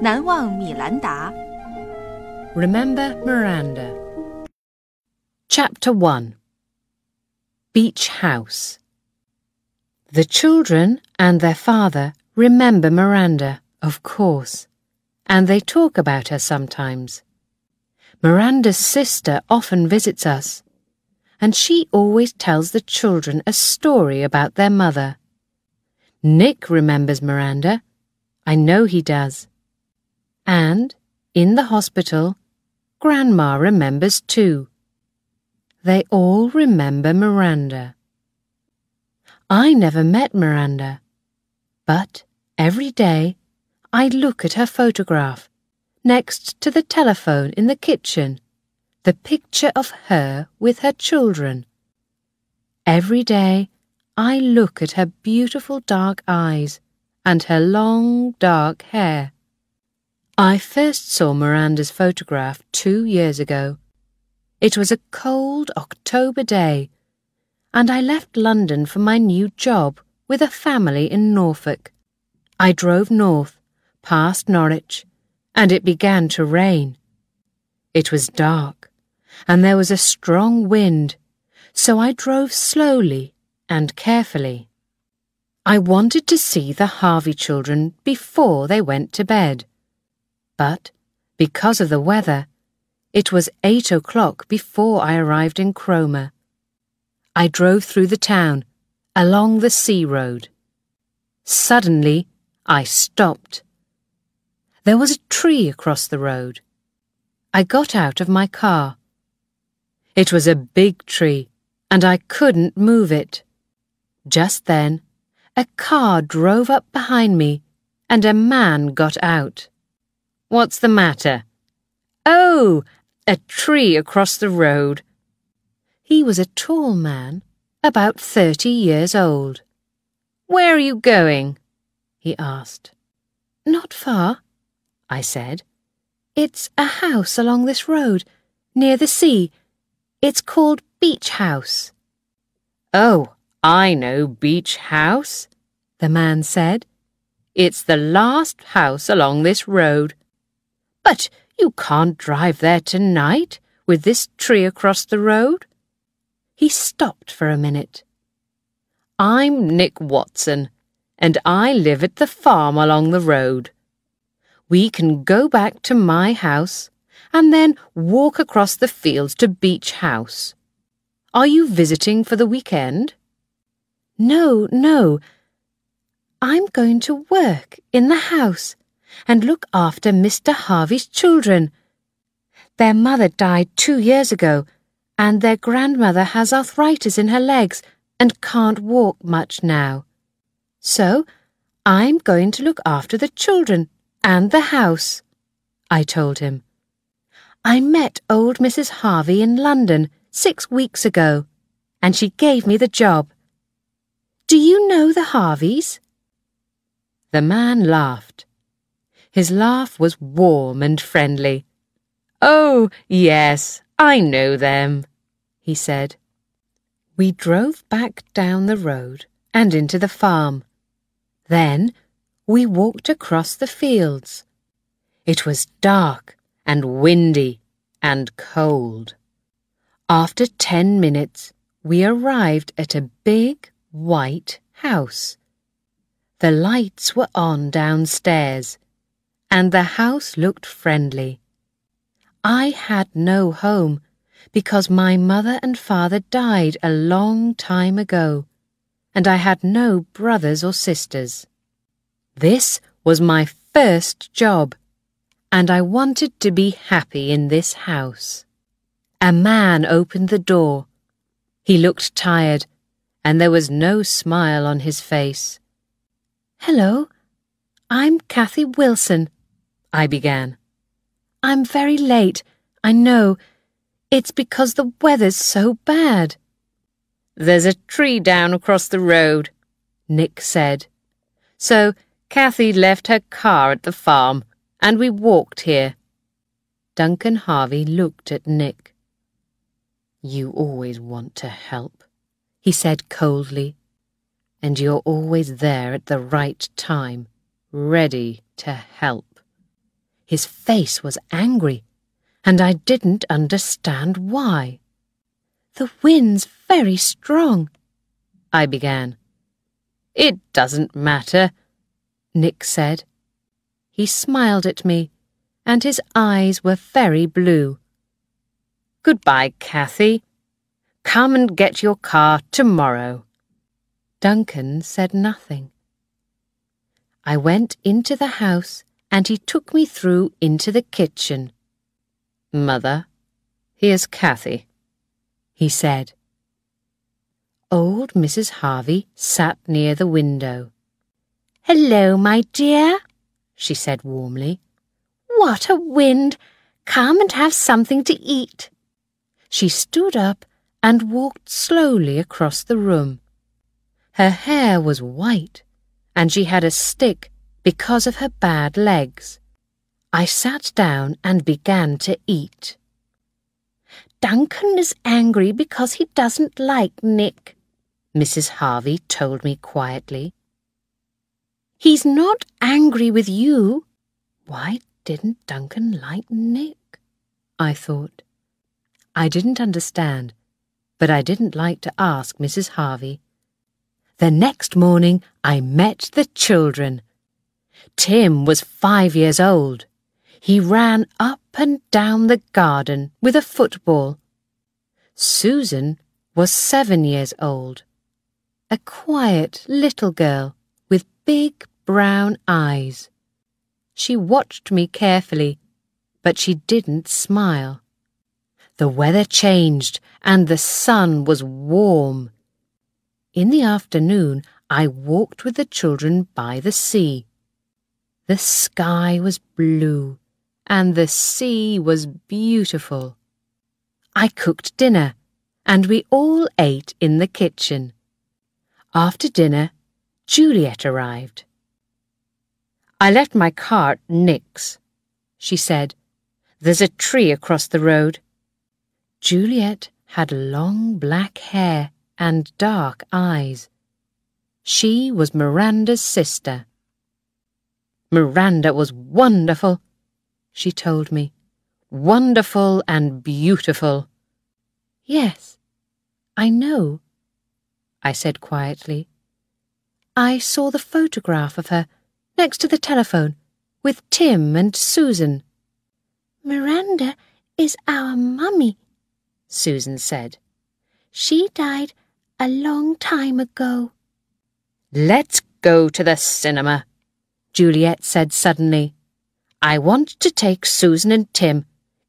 难忘米兰达。 Remember Miranda. Chapter 1 Beach House. The children and their father remember Miranda, of course, and they talk about her sometimes. Miranda's sister often visits us, and she always tells the children a story about their mother. Nick remembers Miranda. I know he does. And, in the hospital, Grandma remembers too. They all remember Miranda. I never met Miranda, but every day I look at her photograph next to the telephone in the kitchen, the picture of her with her children. Every day I look at her beautiful dark eyes and her long dark hair. I first saw Miranda's photograph two years ago. It was a cold October day, and I left London for my new job with a family in Norfolk. I drove north, past Norwich, and it began to rain. It was dark, and there was a strong wind, so I drove slowly and carefully. I wanted to see the Harvey children before they went to bed. But, because of the weather, it was eight o'clock before I arrived in Cromer. I drove through the town, along the sea road. Suddenly, I stopped. There was a tree across the road. I got out of my car. It was a big tree, and I couldn't move it. Just then, a car drove up behind me, and a man got out. What's the matter? Oh, a tree across the road. He was a tall man, about thirty years old. Where are you going? he asked. Not far, I said. It's a house along this road, near the sea. It's called Beach House. Oh, I know Beach House, the man said. It's the last house along this road. But you can't drive there tonight with this tree across the road. He stopped for a minute. I'm Nick Watson, and I live at the farm along the road. We can go back to my house and then walk across the fields to Beach House. Are you visiting for the weekend? No, no. I'm going to work in the house and look after Mr. Harvey's children. Their mother died two years ago, and their grandmother has arthritis in her legs and can't walk much now. So I'm going to look after the children and the house, I told him. I met old Mrs. Harvey in London six weeks ago, and she gave me the job. Do you know the Harveys? The man laughed. His laugh was warm and friendly. Oh, yes, I know them, he said. We drove back down the road and into the farm. Then we walked across the fields. It was dark and windy and cold. After ten minutes, we arrived at a big white house. The lights were on downstairs, and the house looked friendly. I had no home because my mother and father died a long time ago, and I had no brothers or sisters. This was my first job, and I wanted to be happy in this house. A man opened the door. He looked tired, and there was no smile on his face. Hello, I'm Kathy Wilson, I began. I'm very late, I know. It's because the weather's so bad. There's a tree down across the road, Nick said. So Kathy left her car at the farm, and we walked here. Duncan Harvey looked at Nick. You always want to help, he said coldly, and you're always there at the right time, ready to help. His face was angry, and I didn't understand why. The wind's very strong, I began. It doesn't matter, Nick said. He smiled at me, and his eyes were very blue. Goodbye, Kathy. Come and get your car tomorrow. Duncan said nothing. I went into the house and he took me through into the kitchen. Mother, here's Kathy, he said. Old Mrs. Harvey sat near the window. Hello, my dear, she said warmly. What a wind! Come and have something to eat. She stood up and walked slowly across the room. Her hair was white, and she had a stick because of her bad legs. I sat down and began to eat. Duncan is angry because he doesn't like Nick, Mrs. Harvey told me quietly. He's not angry with you. Why didn't Duncan like Nick? I thought. I didn't understand, but I didn't like to ask Mrs. Harvey. The next morning I met the children. Tim was five years old. He ran up and down the garden with a football. Susan was seven years old. A quiet little girl with big brown eyes. She watched me carefully, but she didn't smile. The weather changed and the sun was warm. In the afternoon, I walked with the children by the sea. The sky was blue and the sea was beautiful. I cooked dinner and we all ate in the kitchen. After dinner, Juliet arrived. I left my cart Nick's, she said. There's a tree across the road. Juliet had long black hair and dark eyes. She was Miranda's sister. Miranda was wonderful, she told me. Wonderful and beautiful. Yes, I know, I said quietly. I saw the photograph of her next to the telephone, with Tim and Susan. Miranda is our mummy, Susan said. She died a long time ago. Let's go to the cinema, Juliet said suddenly. I want to take Susan and Tim.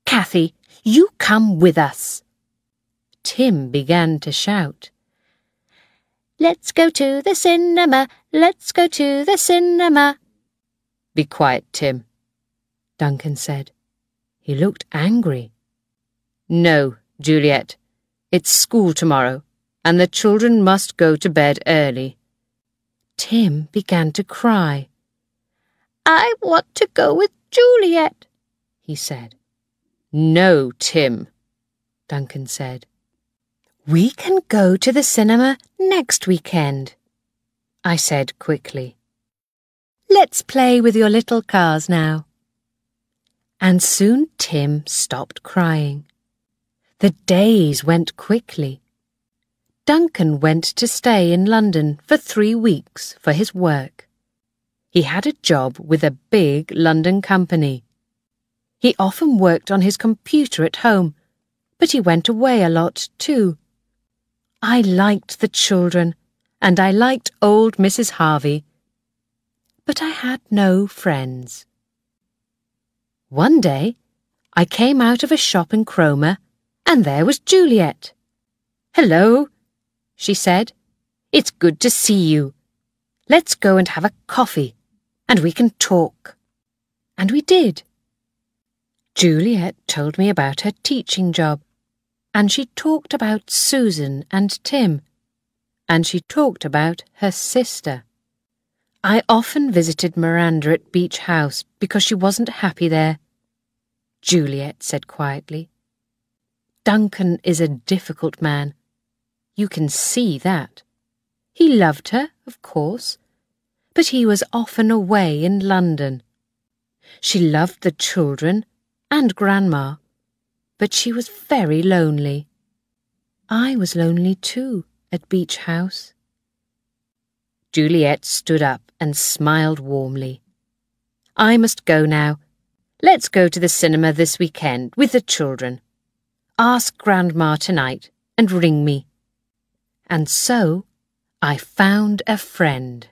Kathy, you come with us. Tim began to shout. Let's go to the cinema, let's go to the cinema. Be quiet, Tim, Duncan said. He looked angry. No, Juliet. It's school tomorrow, and the children must go to bed early. Tim began to cry. I want to go with Juliet, he said. No, Tim, Duncan said. We can go to the cinema next weekend, I said quickly. Let's play with your little cars now. And soon Tim stopped crying. The days went quickly. Duncan went to stay in London for three weeks for his work. He had a job with a big London company. He often worked on his computer at home, but he went away a lot too. I liked the children, and I liked old Mrs. Harvey. But I had no friends. One day, I came out of a shop in Cromer, and there was Juliet. Hello, she said. It's good to see you. Let's go and have a coffee, and we can talk. And we did. Juliet told me about her teaching job and she talked about Susan and Tim, and she talked about her sister. I often visited Miranda at Beach House because she wasn't happy there. Juliet said quietly. Duncan is a difficult man. You can see that. He loved her, of course, but he was often away in London. She loved the children and Grandma, but she was very lonely. I was lonely too at Beach House. Juliet stood up and smiled warmly. I must go now. Let's go to the cinema this weekend with the children. Ask Grandma tonight and ring me. And so I found a friend.